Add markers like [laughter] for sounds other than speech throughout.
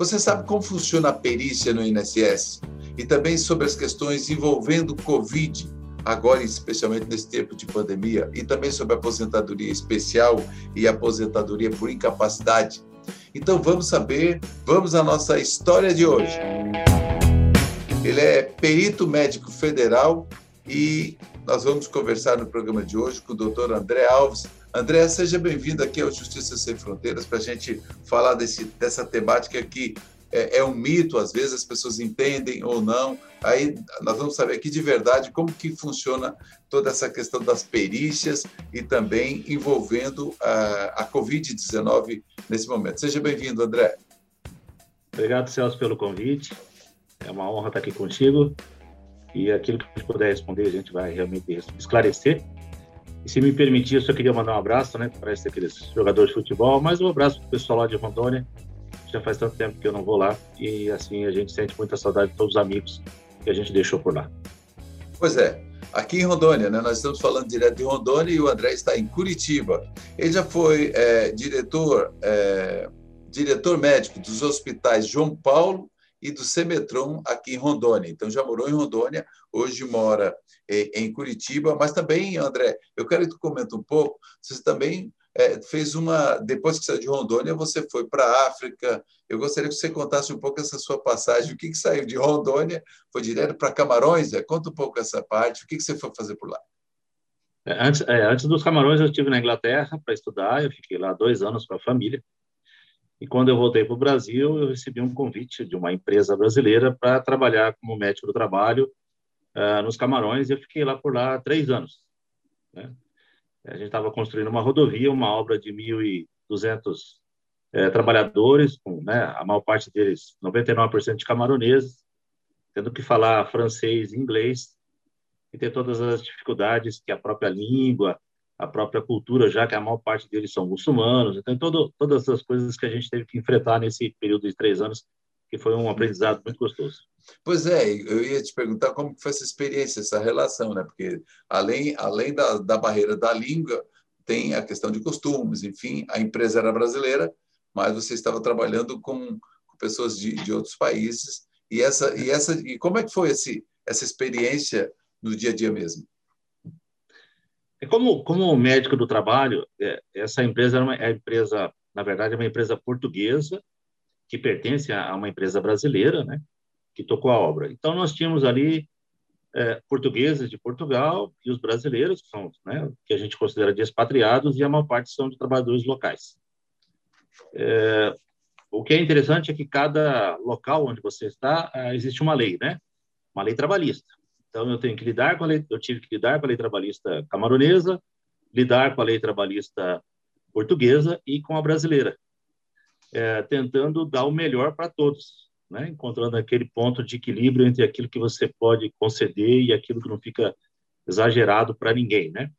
Você sabe como funciona a perícia no INSS? E também sobre as questões envolvendo Covid, agora especialmente nesse tempo de pandemia, e também sobre aposentadoria especial e aposentadoria por incapacidade. Então vamos saber, vamos à nossa história de hoje. Ele é perito médico federal e nós vamos conversar no programa de hoje com o doutor André Alves. André, seja bem-vindo aqui ao Justiça Sem Fronteiras para a gente falar desse, dessa temática que é, é, um mito, às vezes as pessoas entendem ou não. Aí nós vamos saber aqui de verdade como que funciona toda essa questão das perícias e também envolvendo a, a Covid-19 nesse momento. Seja bem-vindo, André. Obrigado, Celso, pelo convite. É uma honra estar aqui contigo. E aquilo que a gente puder responder, a gente vai realmente esclarecer. E se me permitir, eu só queria mandar um abraço, né, para aqueles jogadores de futebol, mas um abraço para o pessoal lá de Rondônia. Já faz tanto tempo que eu não vou lá e assim a gente sente muita saudade de todos os amigos que a gente deixou por lá. Pois é, aqui em Rondônia, né? Nós estamos falando direto de Rondônia e o André está em Curitiba. Ele já foi é, diretor, é, diretor médico dos hospitais João Paulo e do Semetron aqui em Rondônia. Então, já morou em Rondônia, hoje mora em Curitiba, mas também, André, eu quero que tu comente um pouco, você também é, fez uma, depois que saiu de Rondônia, você foi para a África, eu gostaria que você contasse um pouco essa sua passagem, o que, que saiu de Rondônia, foi direto para Camarões, é? conta um pouco essa parte, o que, que você foi fazer por lá? É, antes, é, antes dos Camarões, eu estive na Inglaterra para estudar, eu fiquei lá dois anos com a família, e quando eu voltei para o Brasil, eu recebi um convite de uma empresa brasileira para trabalhar como médico do trabalho uh, nos Camarões, e eu fiquei lá por lá três anos. Né? A gente estava construindo uma rodovia, uma obra de 1.200 é, trabalhadores, com né, a maior parte deles, 99% de camaroneses, tendo que falar francês e inglês, e ter todas as dificuldades que a própria língua, a própria cultura, já que a maior parte deles são muçulmanos. Então, todo, todas as coisas que a gente teve que enfrentar nesse período de três anos, que foi um aprendizado muito gostoso. Pois é, eu ia te perguntar como foi essa experiência, essa relação, né? Porque além, além da, da barreira da língua, tem a questão de costumes, enfim, a empresa era brasileira, mas você estava trabalhando com, pessoas de, de outros países. E essa, e essa, e como é que foi esse, essa experiência no dia a dia mesmo? É como, como médico do trabalho, é, essa empresa é uma é empresa, na verdade, é uma empresa portuguesa que pertence a uma empresa brasileira, né? Que tocou a obra. Então nós tínhamos ali é, portugueses de Portugal e os brasileiros que são, né? Que a gente considera de expatriados e a maior parte são de trabalhadores locais. É, o que é interessante é que cada local onde você está é, existe uma lei, né? Uma lei trabalhista. Então, eu tenho que lidar com a lei, eu tive que lidar com a lei trabalhista camaronesa, lidar com a lei trabalhista portuguesa e com a brasileira, é, tentando dar o melhor para todos, né? encontrando aquele ponto de equilíbrio entre aquilo que você pode conceder e aquilo que não fica exagerado para ninguém, né?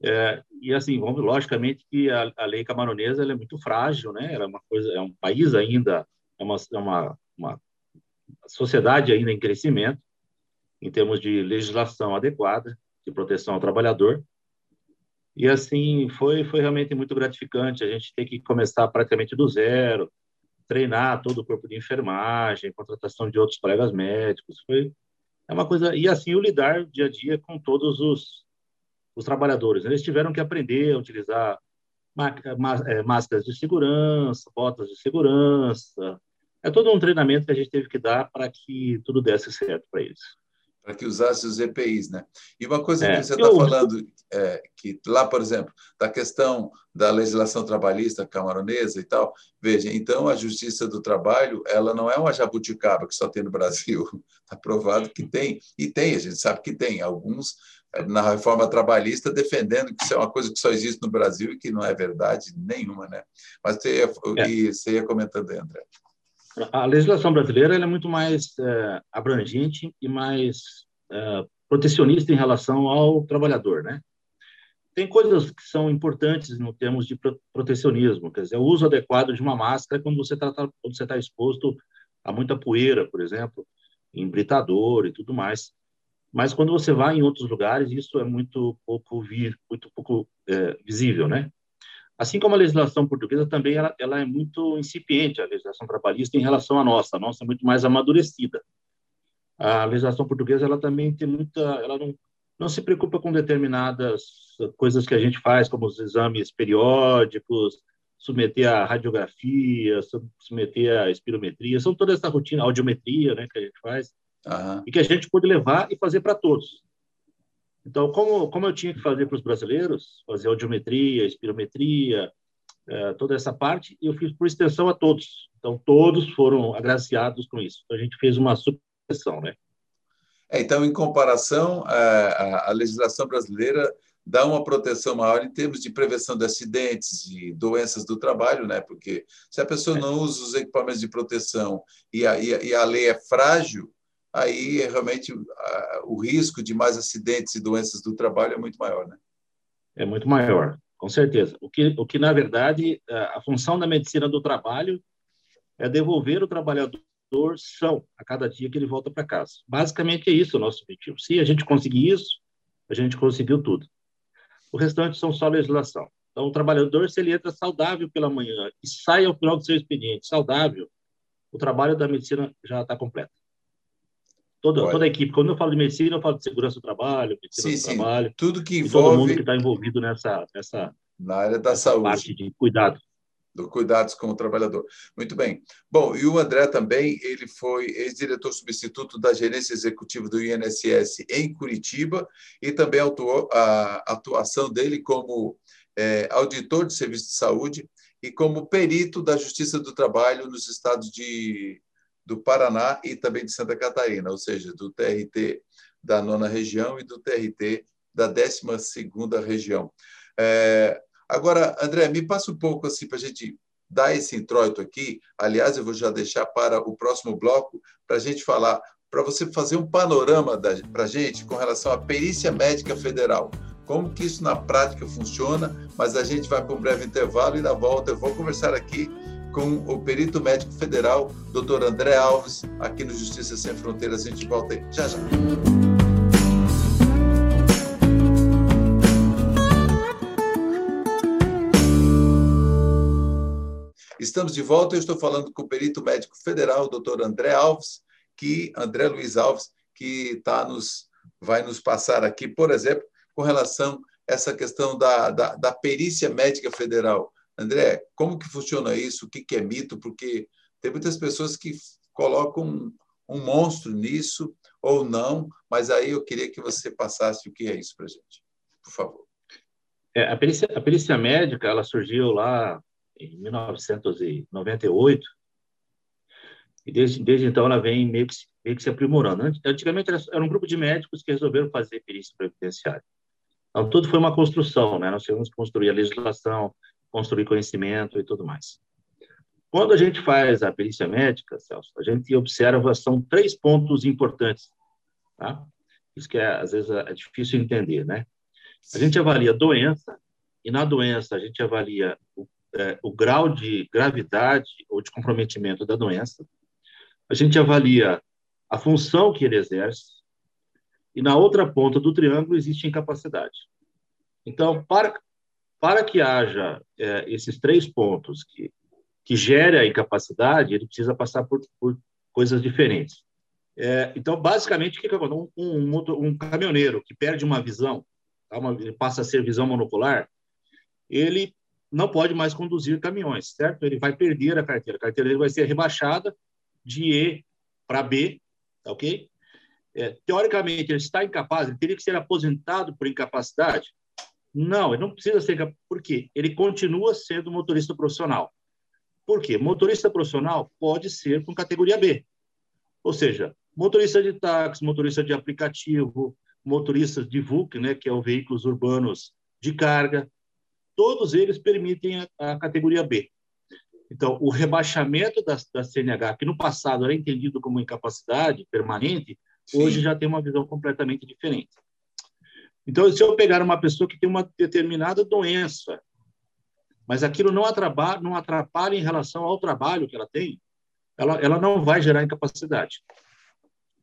É, e assim, vamos, logicamente que a, a lei camaronesa é muito frágil, né? Era uma coisa, é um país ainda, é uma, é uma, uma sociedade ainda em crescimento, em termos de legislação adequada de proteção ao trabalhador. E assim, foi, foi realmente muito gratificante a gente ter que começar praticamente do zero, treinar todo o corpo de enfermagem, contratação de outros colegas médicos, foi é uma coisa e assim o lidar dia a dia com todos os os trabalhadores. Eles tiveram que aprender a utilizar é, máscaras de segurança, botas de segurança. É todo um treinamento que a gente teve que dar para que tudo desse certo para eles para que usasse os EPIs, né? E uma coisa é, que você está falando, é, que lá, por exemplo, da questão da legislação trabalhista camaronesa e tal, veja, então a Justiça do Trabalho, ela não é uma jabuticaba que só tem no Brasil, está [laughs] provado que tem, e tem, a gente sabe que tem, alguns é, na reforma trabalhista defendendo que isso é uma coisa que só existe no Brasil e que não é verdade nenhuma, né? Mas você ia, é. você ia comentando, André. A legislação brasileira é muito mais é, abrangente e mais é, protecionista em relação ao trabalhador, né? Tem coisas que são importantes no termos de protecionismo, quer dizer, o uso adequado de uma máscara quando você está quando você está exposto a muita poeira, por exemplo, em britador e tudo mais. Mas quando você vai em outros lugares, isso é muito pouco vir, muito pouco é, visível, né? Assim como a legislação portuguesa também ela, ela é muito incipiente, a legislação trabalhista em relação à nossa, a nossa é muito mais amadurecida. A legislação portuguesa ela também tem muita, ela não, não se preocupa com determinadas coisas que a gente faz, como os exames periódicos, submeter a radiografia, submeter a espirometria, são toda essa rotina, audiometria, né, que a gente faz, uhum. e que a gente pode levar e fazer para todos. Então, como, como eu tinha que fazer para os brasileiros, fazer audiometria, espirometria, é, toda essa parte, eu fiz por extensão a todos. Então, todos foram agraciados com isso. Então, a gente fez uma supressão, né? É, então, em comparação, a, a, legislação brasileira dá uma proteção maior em termos de prevenção de acidentes e doenças do trabalho, né? Porque se a pessoa não usa os equipamentos de proteção e a, e a lei é frágil, aí realmente o risco de mais acidentes e doenças do trabalho é muito maior, né? É muito maior, com certeza. O que, o que na verdade, a função da medicina do trabalho é devolver o trabalhador são a cada dia que ele volta para casa. Basicamente é isso o nosso objetivo. Se a gente conseguir isso, a gente conseguiu tudo. O restante são só legislação. Então, o trabalhador, se ele entra saudável pela manhã e sai ao final do seu expediente saudável, o trabalho da medicina já está completo. Toda, toda a equipe. Quando eu falo de medicina, eu falo de segurança do trabalho, medicina sim, do sim. trabalho. Tudo que envolve. Todo mundo que está envolvido nessa, nessa, na área da saúde. parte de cuidado. Do cuidados com o trabalhador. Muito bem. Bom, e o André também, ele foi ex-diretor substituto da gerência executiva do INSS em Curitiba e também atuou a atuação dele como é, auditor de serviço de saúde e como perito da Justiça do Trabalho nos estados de do Paraná e também de Santa Catarina, ou seja, do TRT da nona região e do TRT da décima segunda região. É, agora, André, me passa um pouco assim para a gente dar esse introito aqui. Aliás, eu vou já deixar para o próximo bloco para a gente falar, para você fazer um panorama para a gente com relação à perícia médica federal. Como que isso na prática funciona, mas a gente vai para um breve intervalo e na volta eu vou conversar aqui com o perito médico federal, doutor André Alves, aqui no Justiça Sem Fronteiras. A gente volta aí já já. Estamos de volta. Eu estou falando com o perito médico federal, doutor André Alves, que André Luiz Alves, que tá nos vai nos passar aqui, por exemplo, com relação a essa questão da, da, da perícia médica federal. André, como que funciona isso? O que, que é mito? Porque tem muitas pessoas que colocam um, um monstro nisso ou não, mas aí eu queria que você passasse o que é isso para gente, por favor. É, a, perícia, a perícia médica ela surgiu lá em 1998 e desde, desde então ela vem meio que, meio que se aprimorando. Antigamente era um grupo de médicos que resolveram fazer perícia previdenciária. Então, tudo foi uma construção, né? Nós tivemos que construir a legislação, construir conhecimento e tudo mais. Quando a gente faz a perícia médica, Celso, a gente observa são três pontos importantes, tá? Isso que é, às vezes é difícil entender, né? A gente avalia a doença e na doença a gente avalia o, é, o grau de gravidade ou de comprometimento da doença. A gente avalia a função que ele exerce e na outra ponta do triângulo existe incapacidade. Então, para para que haja é, esses três pontos que, que gere a incapacidade, ele precisa passar por, por coisas diferentes. É, então, basicamente, o que, acontece? Um, um, um, caminhoneiro que perde uma visão, tá? uma, passa a ser visão monocular, ele não pode mais conduzir caminhões, certo? Ele vai perder a carteira. A carteira dele vai ser rebaixada de E para B, tá ok? É, teoricamente, ele está incapaz, ele teria que ser aposentado por incapacidade? Não, ele não precisa ser. Por quê? Ele continua sendo motorista profissional. Por quê? Motorista profissional pode ser com categoria B. Ou seja, motorista de táxi, motorista de aplicativo, motoristas de VUC, né, que é o veículos urbanos de carga, todos eles permitem a, a categoria B. Então, o rebaixamento da, da, CNH, que no passado era entendido como incapacidade permanente, Sim. hoje já tem uma visão completamente diferente. Então, se eu pegar uma pessoa que tem uma determinada doença, mas aquilo não atrapalha, não atrapalha em relação ao trabalho que ela tem, ela, ela não vai gerar incapacidade.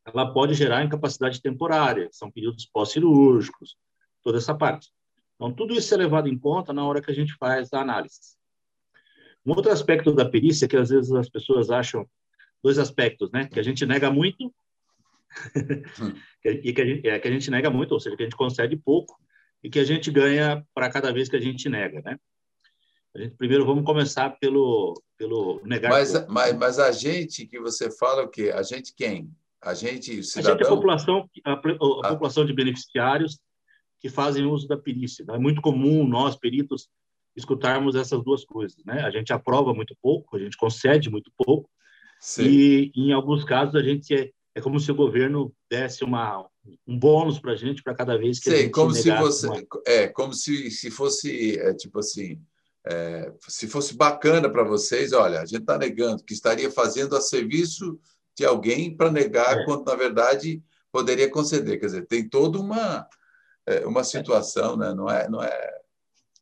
Ela pode gerar incapacidade temporária, são períodos pós-cirúrgicos, toda essa parte. Então, tudo isso é levado em conta na hora que a gente faz a análise. Um outro aspecto da perícia que às vezes as pessoas acham dois aspectos, né? Que a gente nega muito [laughs] e que a, gente, é, que a gente nega muito, ou seja, que a gente concede pouco e que a gente ganha para cada vez que a gente nega, né? A gente, primeiro vamos começar pelo pelo negar. Mas, mas, mas a gente que você fala o quê? A gente quem? A gente cidadão? A gente é a população a, a, população de beneficiários que fazem uso da perícia. É muito comum nós peritos escutarmos essas duas coisas, né? A gente aprova muito pouco, a gente concede muito pouco Sim. e em alguns casos a gente é, é como se o governo desse uma um bônus para a gente para cada vez que Sim, a gente como se você uma... é como se se fosse é, tipo assim é, se fosse bacana para vocês, olha, a gente está negando que estaria fazendo a serviço de alguém para negar, é. quando na verdade poderia conceder. Quer dizer, tem toda uma uma situação, né? Não é, não é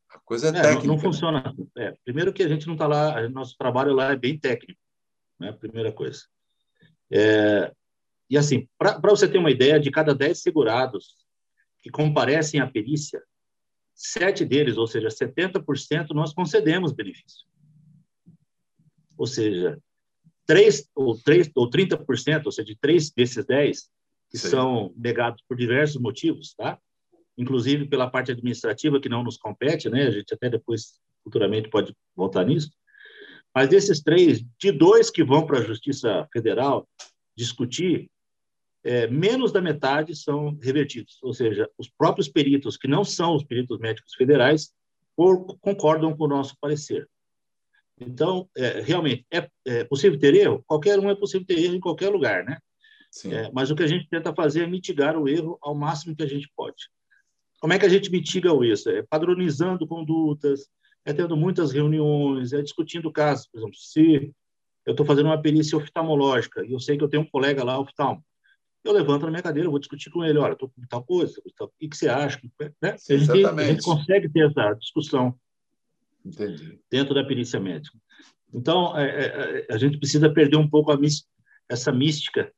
a coisa é, é técnica. Não, não né? funciona. É, primeiro que a gente não está lá, nosso trabalho lá é bem técnico, né? Primeira coisa. É, e assim, para você ter uma ideia, de cada 10 segurados que comparecem à perícia, sete deles, ou seja, 70%, nós concedemos benefício. Ou seja, três ou, três, ou 30%, ou seja, de três desses 10, que Sim. são negados por diversos motivos, tá? Inclusive pela parte administrativa que não nos compete, né? A gente até depois, futuramente, pode voltar nisso. Mas desses três, de dois que vão para a Justiça Federal discutir, é, menos da metade são revertidos, ou seja, os próprios peritos, que não são os peritos médicos federais, por, concordam com o nosso parecer. Então, é, realmente, é, é, possível ter erro? Qualquer um é possível ter erro em qualquer lugar, né? É, mas o que a gente tenta fazer é mitigar o erro ao máximo que a gente pode. Como é que a gente mitiga isso? É padronizando condutas, é tendo muitas reuniões, é discutindo casos. Por exemplo, se eu estou fazendo uma perícia oftalmológica e eu sei que eu tenho um colega lá, oftalmo, eu levanto na minha cadeira, vou discutir com ele, olha, estou com tal coisa, o que, que você acha? Né? Sim, a, gente, a, gente, consegue ter essa discussão Entendi. dentro da perícia médica. Então, é, é, é, a gente precisa perder um pouco essa mística,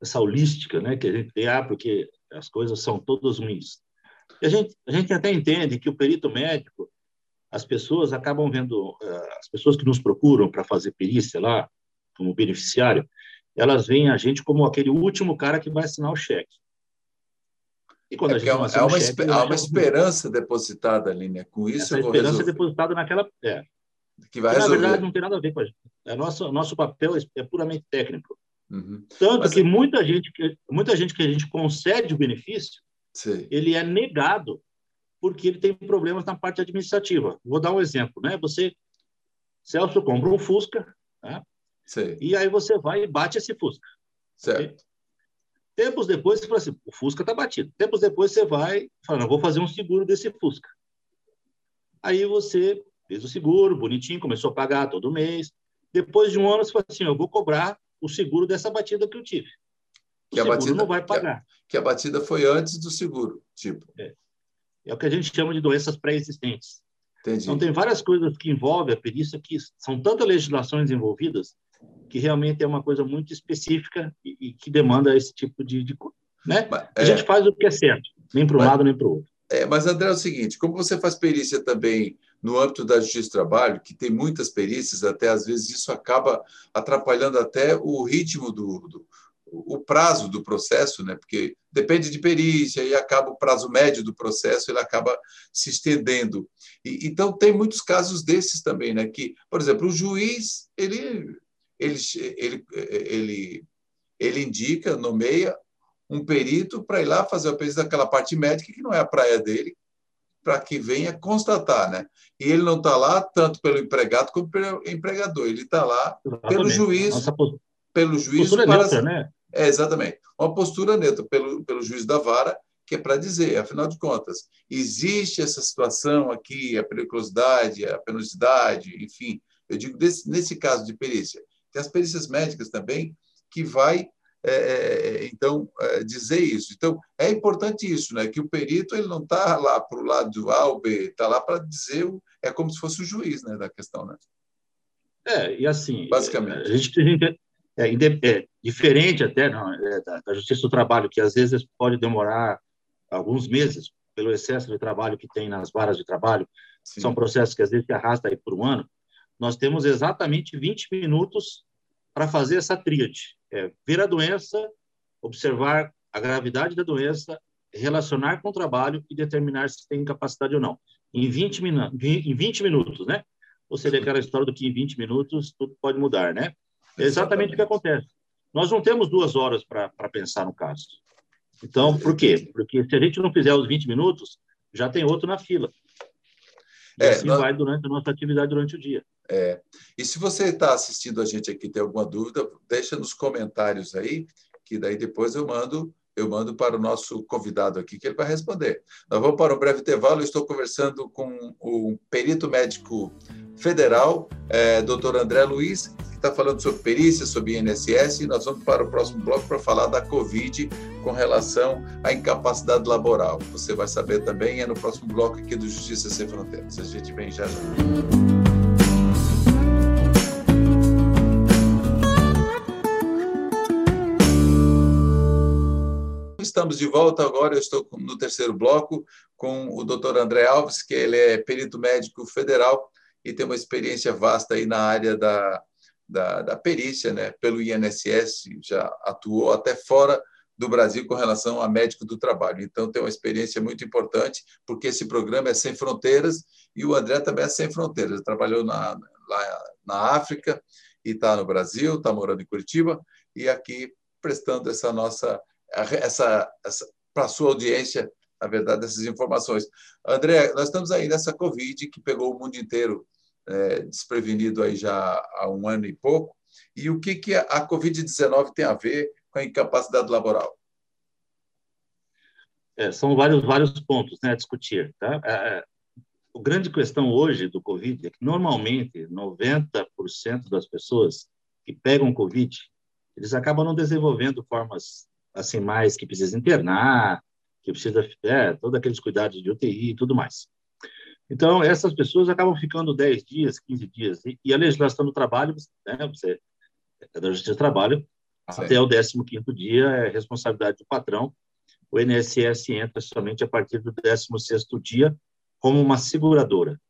essa holística, né, que a gente tem, ah, porque as coisas são todas ruins. E a gente, a gente até entende que o perito médico, as pessoas acabam vendo, eh, as pessoas que nos procuram para fazer perícia lá, como beneficiário, elas veem a gente como aquele último cara que vai assinar o cheque. E quando é a gente é uma, é uma, cheque, há uma esperança depositada ali, né? Com isso Essa eu vou esperança resolver. depositada naquela. É. Que vai que, resolver. Na verdade, não tem nada a ver com a gente. É nosso, nosso papel é puramente técnico. Uhum. Tanto Mas, que muita gente, muita gente que a gente concede o benefício, Sim. ele é negado porque ele tem problemas na parte administrativa. Vou dar um exemplo, né? Você, Celso, compra um Fusca, né? e aí você vai e bate esse Fusca. Certo. Tempos depois, você fala assim, o Fusca está batido. Tempos depois, você vai e fala, não, vou fazer um seguro desse Fusca. Aí você fez o seguro, bonitinho, começou a pagar todo mês. Depois de um ano, você fala assim, eu vou cobrar o seguro dessa batida que eu tive que a batida não vai pagar. Que a, que a, batida foi antes do seguro, tipo. É. é o que a gente chama de doenças pré-existentes. Então, tem várias coisas que envolvem a perícia que são tantas legislações envolvidas que realmente é uma coisa muito específica e, e que demanda esse tipo de, de né? Mas, a é, gente faz o que é certo, nem para um lado nem para o outro. É, mas, André, é o seguinte, como você faz perícia também no âmbito da Justiça do Trabalho, que tem muitas perícias, até às vezes isso acaba atrapalhando até o ritmo do, do o prazo do processo, né? porque depende de perícia e acaba o prazo médio do processo, ele acaba se estendendo. E, então, tem muitos casos desses também, né? que, por exemplo, o juiz, ele, ele, ele, ele, ele indica, nomeia um perito para ir lá fazer a perícia daquela parte médica que não é a praia dele, para que venha constatar, né? E ele não está lá tanto pelo empregado como pelo empregador, ele está lá Exatamente. pelo juiz, Nossa, pelo juiz para, neutra, né? É, exatamente. Uma postura neutra pelo, pelo juiz da vara, que é para dizer, afinal de contas, existe essa situação aqui, a periculosidade, a penosidade, enfim. Eu digo desse, nesse caso de perícia. Tem as perícias médicas também, que vai, é, é, é então, é, dizer isso. Então, é importante isso, né? que o perito ele não está lá para o lado A ou B, está lá para dizer, é como se fosse o juiz né, da questão. Né? É, e assim, Basicamente. a gente, a gente é, é, diferente até não, é, da, da, Justiça do Trabalho, que às vezes pode demorar alguns meses. pelo excesso de trabalho que tem nas varas de trabalho, Sim. são processos que às vezes se arrastam aí por um ano, nós temos exatamente 20 minutos para fazer essa tríade. É, ver a doença, observar a gravidade da doença, relacionar com o trabalho e determinar se tem capacidade ou não. Em 20, minu em 20 minutos, né? Ou seja, aquela história do que em 20 minutos tudo pode mudar, né? É exatamente o que acontece. Nós não temos duas horas para pensar no caso. Então, por quê? Porque se a gente não fizer os 20 minutos, já tem outro na fila. E é, assim nós... vai durante a nossa atividade durante o dia. É. E se você está assistindo a gente aqui tem alguma dúvida, deixa nos comentários aí, que daí depois eu mando eu mando para o nosso convidado aqui, que ele vai responder. Nós vamos para um breve intervalo. Eu estou conversando com o perito médico federal, é, doutor André Luiz, que está falando sobre perícia, sobre INSS, e nós vamos para o próximo bloco para falar da Covid com relação à incapacidade laboral. Você vai saber também, é no próximo bloco aqui do Justiça Sem Fronteiras. A gente vem já já. Estamos de volta agora. Eu estou no terceiro bloco com o Dr. André Alves, que ele é perito médico federal e tem uma experiência vasta aí na área da, da, da perícia, né? Pelo INSS, já atuou até fora do Brasil com relação a médico do trabalho. Então, tem uma experiência muito importante, porque esse programa é sem fronteiras e o André também é sem fronteiras. Trabalhou na, lá na África e está no Brasil, está morando em Curitiba e aqui prestando essa nossa essa, essa para a sua audiência, na verdade, essas informações. André, nós estamos aí nessa Covid que pegou o mundo inteiro é, desprevenido aí já há um ano e pouco. E o que, que a Covid-19 tem a ver com a incapacidade laboral? É, são vários, vários pontos né, a discutir. Tá? É, é a grande questão hoje do Covid é que, normalmente, 90% das pessoas que pegam Covid, eles acabam não desenvolvendo formas assim mais que precisa internar, que precisa é, todos aqueles cuidados de UTI e tudo mais. Então, essas pessoas acabam ficando 10 dias, 15 dias. E, e a legislação do trabalho, né, você é da Justiça do Trabalho, Sim. até o 15º dia é responsabilidade do patrão. O INSS entra somente a partir do 16º dia como uma seguradora,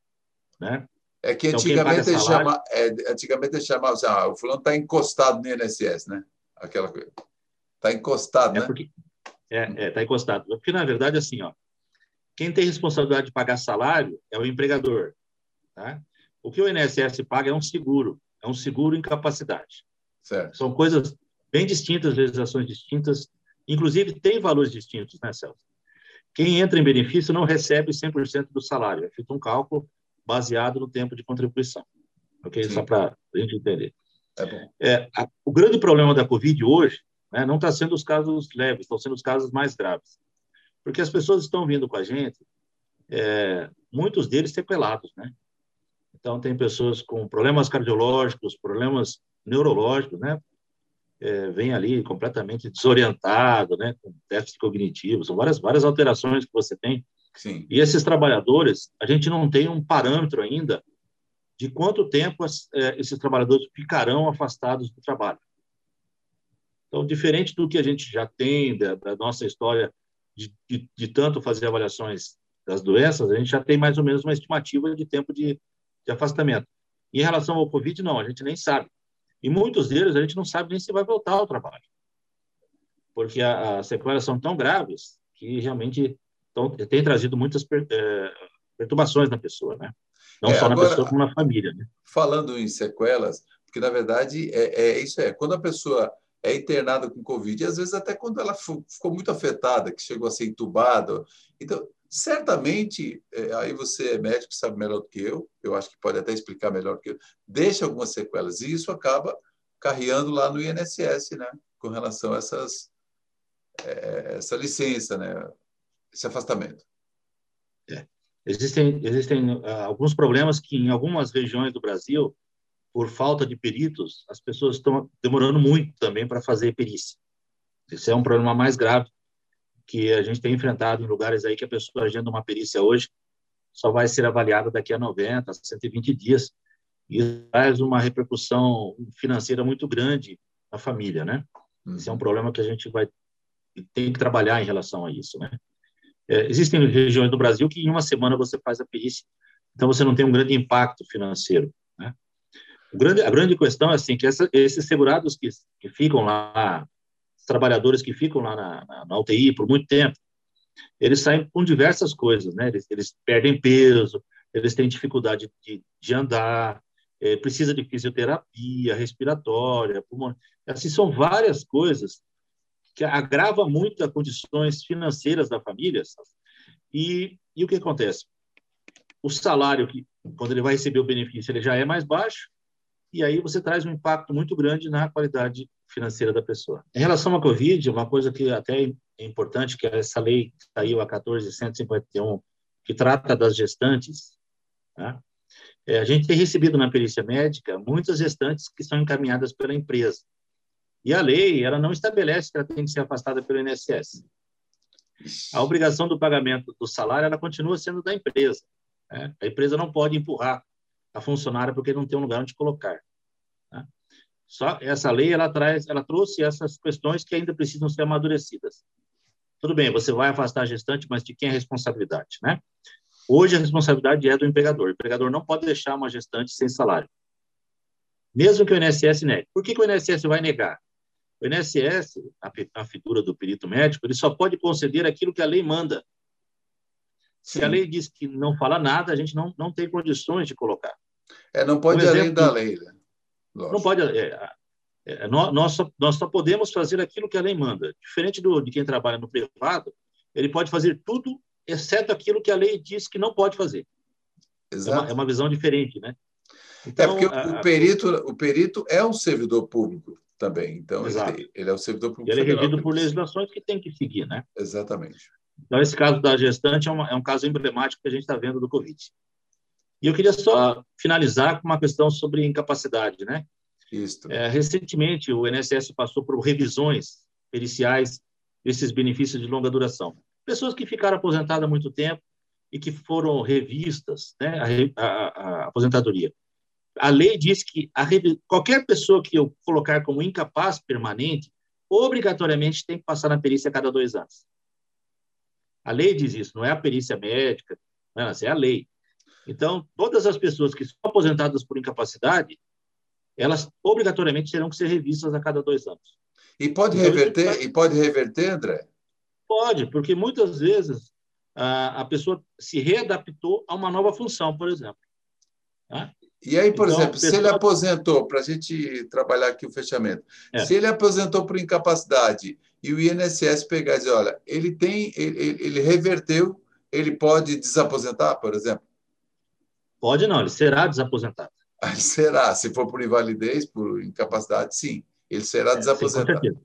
né? É que então, antigamente, então, chama, é, antigamente chamava assim, ah, o fulano está encostado no INSS, né? Aquela coisa. Está encostado, é né? Porque, é, está encostado. Porque, na verdade, assim, ó, quem tem responsabilidade de pagar salário é o empregador. Tá? O que o INSS paga é um seguro, é um seguro incapacidade. Certo. São coisas bem distintas, legislações distintas, inclusive tem valores distintos, né, Celso? Quem entra em benefício não recebe 100% do salário, é feito um cálculo baseado no tempo de contribuição. Ok? Sim. Só para a gente entender. É, é a, o grande problema da Covid hoje né? Não está sendo os casos leves, estão sendo os casos mais graves. Porque as pessoas estão vindo com a gente, é, muitos deles sequelados, né? Então, tem pessoas com problemas cardiológicos, problemas neurológicos, né? É, vem ali completamente desorientado, né? Com déficit cognitivo, são várias, várias alterações que você tem. Sim. E esses trabalhadores, a gente não tem um parâmetro ainda de quanto tempo as, é, esses trabalhadores ficarão afastados do trabalho. Então, diferente do que a gente já tem da, da nossa história de, de, de, tanto fazer avaliações das doenças, a gente já tem mais ou menos uma estimativa de tempo de, de afastamento. em relação ao Covid, não, a gente nem sabe. E muitos deles a gente não sabe nem se vai voltar ao trabalho, porque as sequelas são tão graves que realmente tão, tem trazido muitas per, é, perturbações na pessoa, né? Não é, só agora, na pessoa, como na família. Né? Falando em sequelas, porque na verdade é, é isso é quando a pessoa é internada com Covid, e às vezes até quando ela ficou muito afetada, que chegou a ser entubada. Então, certamente, é, aí você é médico, sabe melhor do que eu, eu acho que pode até explicar melhor do que eu, deixa algumas sequelas, e isso acaba carreando lá no INSS, né, com relação a essas, é, essa licença, né, esse afastamento. É. Existem, existem uh, alguns problemas que em algumas regiões do Brasil por falta de peritos, as pessoas estão demorando muito também para fazer perícia. Esse é um problema mais grave que a gente tem enfrentado em lugares aí que a pessoa agenda uma perícia hoje só vai ser avaliada daqui a 90, 120 dias. E traz uma repercussão financeira muito grande na família, né? Esse é um problema que a gente vai tem que trabalhar em relação a isso, né? É, existem regiões do Brasil que em uma semana você faz a perícia, então você não tem um grande impacto financeiro. Grande, a grande questão é assim, que essa, esses segurados que, que ficam lá, trabalhadores que ficam lá na, na, na, UTI por muito tempo, eles saem com diversas coisas, né? Eles, eles perdem peso, eles têm dificuldade de, de andar, é, precisa de fisioterapia, respiratória, pulmonar. Assim, são várias coisas que agrava muito as condições financeiras da família. E, e o que acontece? O salário, que, quando ele vai receber o benefício, ele já é mais baixo, e aí você traz um impacto muito grande na qualidade financeira da pessoa. Em relação à Covid, uma coisa que até é importante, que essa lei saiu a 14.151, que trata das gestantes, né? é, a gente tem recebido na perícia médica muitas gestantes que são encaminhadas pela empresa. E a lei, ela não estabelece que ela tem que ser afastada pelo INSS. A obrigação do pagamento do salário, ela continua sendo da empresa. Né? A empresa não pode empurrar a funcionária porque não tem um lugar onde colocar. Né? Só essa lei, ela traz, ela trouxe essas questões que ainda precisam ser amadurecidas. Tudo bem, você vai afastar a gestante, mas de quem é a responsabilidade, né? Hoje a responsabilidade é do empregador. O empregador não pode deixar uma gestante sem salário. Mesmo que o INSS negue. Por que, que o INSS vai negar? O INSS, a, a figura do perito médico, ele só pode conceder aquilo que a lei manda. Se Sim. a lei diz que não fala nada, a gente não, não tem condições de colocar. É, não pode ir além da lei. Né? Não pode. É, é, nós, só, nós só podemos fazer aquilo que a lei manda. Diferente do, de quem trabalha no privado, ele pode fazer tudo, exceto aquilo que a lei diz que não pode fazer. Exato. É uma, é uma visão diferente, né? Então, é porque a, o, perito, o perito é um servidor público também. Então, ele, ele, é o servidor público. Ele é regido por legislações que tem que seguir, né? Exatamente. Então, esse caso da gestante é, uma, é um caso emblemático que a gente está vendo do Covid. E eu queria só finalizar com uma questão sobre incapacidade, né? É, recentemente, o INSS passou por revisões periciais desses benefícios de longa duração. Pessoas que ficaram aposentadas há muito tempo e que foram revistas, né, a, a, a aposentadoria a lei diz que a, qualquer pessoa que eu colocar como incapaz permanente, obrigatoriamente tem que passar na perícia a cada dois anos. A lei diz isso, não é a perícia médica, não, é a lei. Então, todas as pessoas que são aposentadas por incapacidade, elas obrigatoriamente terão que ser revistas a cada dois anos. E pode então, reverter? E pode reverter, André? Pode, porque muitas vezes a, a pessoa se readaptou a uma nova função, por exemplo. Tá? E aí, por então, exemplo, pessoa... se ele aposentou, para a gente trabalhar aqui o fechamento, é. se ele aposentou por incapacidade e o INSS pegar e dizer, olha, ele tem, ele, ele reverteu, ele pode desaposentar, por exemplo? Pode não, ele será desaposentado. Será, se for por invalidez, por incapacidade, sim, ele será é, desaposentado. Sim,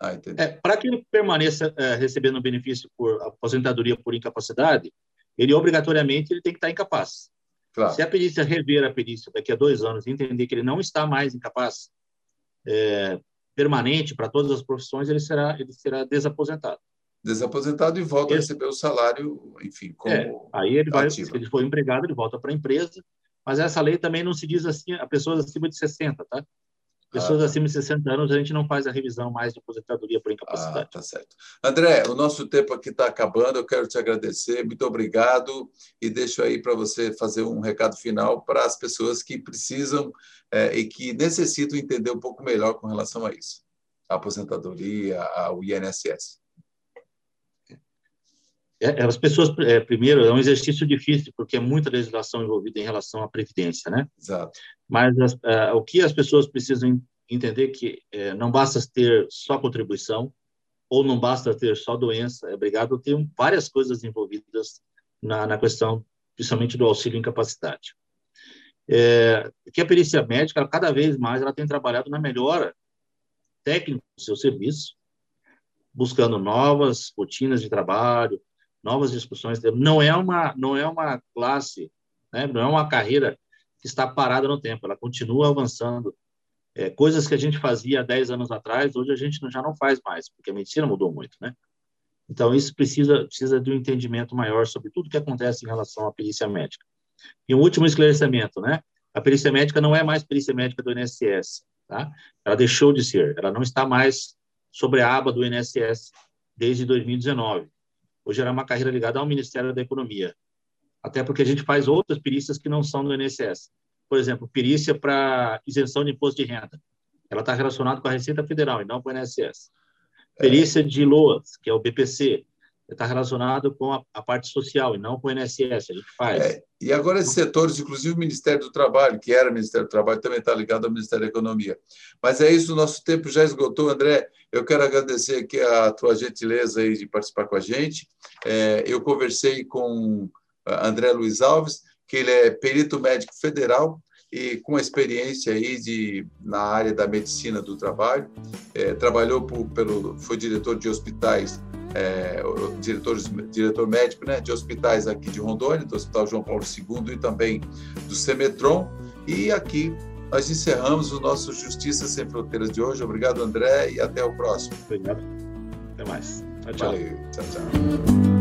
ah, é, Para que ele permaneça é, recebendo benefício por aposentadoria por incapacidade, ele obrigatoriamente ele tem que estar incapaz. Claro. Se a perícia rever a perícia daqui a dois anos e entender que ele não está mais incapaz é, permanente para todas as profissões, ele será, ele será desaposentado. Desaposentado e volta Esse, a receber o salário, enfim, como é, Aí ele vai, se ele for empregado, ele volta para a empresa, mas essa lei também não se diz assim a pessoas acima de 60, tá? Pessoas ah, acima de 60 anos, a gente não faz a revisão mais de aposentadoria por incapacidade. Ah, tá certo. André, o nosso tempo aqui está acabando. Eu quero te agradecer. Muito obrigado. E deixo aí para você fazer um recado final para as pessoas que precisam é, e que necessitam entender um pouco melhor com relação a isso. A aposentadoria, ao INSS. É, as pessoas, é, primeiro, é um exercício difícil, porque é muita legislação envolvida em relação à previdência, né? Exato. Mas as, o que as pessoas precisam entender que uh, não basta ter só contribuição ou não basta ter só doença, é obrigado a ter várias coisas envolvidas na, na questão, principalmente do auxílio incapacidade. É, que a perícia médica, ela, cada vez mais, ela tem trabalhado na melhora técnica do seu serviço, buscando novas rotinas de trabalho, novas discussões. Não é uma, não é uma classe, né? não é uma carreira que está parada no tempo, ela continua avançando. É, coisas que a gente fazia há 10 anos atrás, hoje a gente já não faz mais, porque a medicina mudou muito, né? Então, isso precisa, precisa de um entendimento maior sobre tudo que acontece em relação à perícia médica. E um último esclarecimento, né? A perícia médica não é mais perícia médica do INSS, tá? Ela deixou de ser, ela não está mais sobre a aba do INSS desde 2019. Ou gerar uma carreira ligada ao Ministério da Economia. Até porque a gente faz outras perícias que não são do INSS. Por exemplo, perícia para isenção de imposto de renda. Ela está relacionada com a Receita Federal e não com o INSS. Perícia de LOAS, que é o BPC, está relacionado com a, a, parte social e não com o INSS, a gente faz. É, e agora esses setores, inclusive o Ministério do Trabalho, que era Ministério do Trabalho, também está ligado ao Ministério da Economia. Mas é isso, nosso tempo já esgotou. André, eu quero agradecer aqui a tua gentileza aí de participar com a gente. É, eu conversei com André Luiz Alves, que ele é perito médico federal, e com experiência aí de, na área da medicina do trabalho, é, trabalhou por, pelo, foi diretor de hospitais é, diretor, diretor médico né, de hospitais aqui de Rondônia, do Hospital João Paulo II e também do Semetron. E aqui nós encerramos o nosso Justiça Sem Fronteiras de hoje. Obrigado, André, e até o próximo. Obrigado. Até mais. Tchau, tchau. Valeu. Tchau, tchau.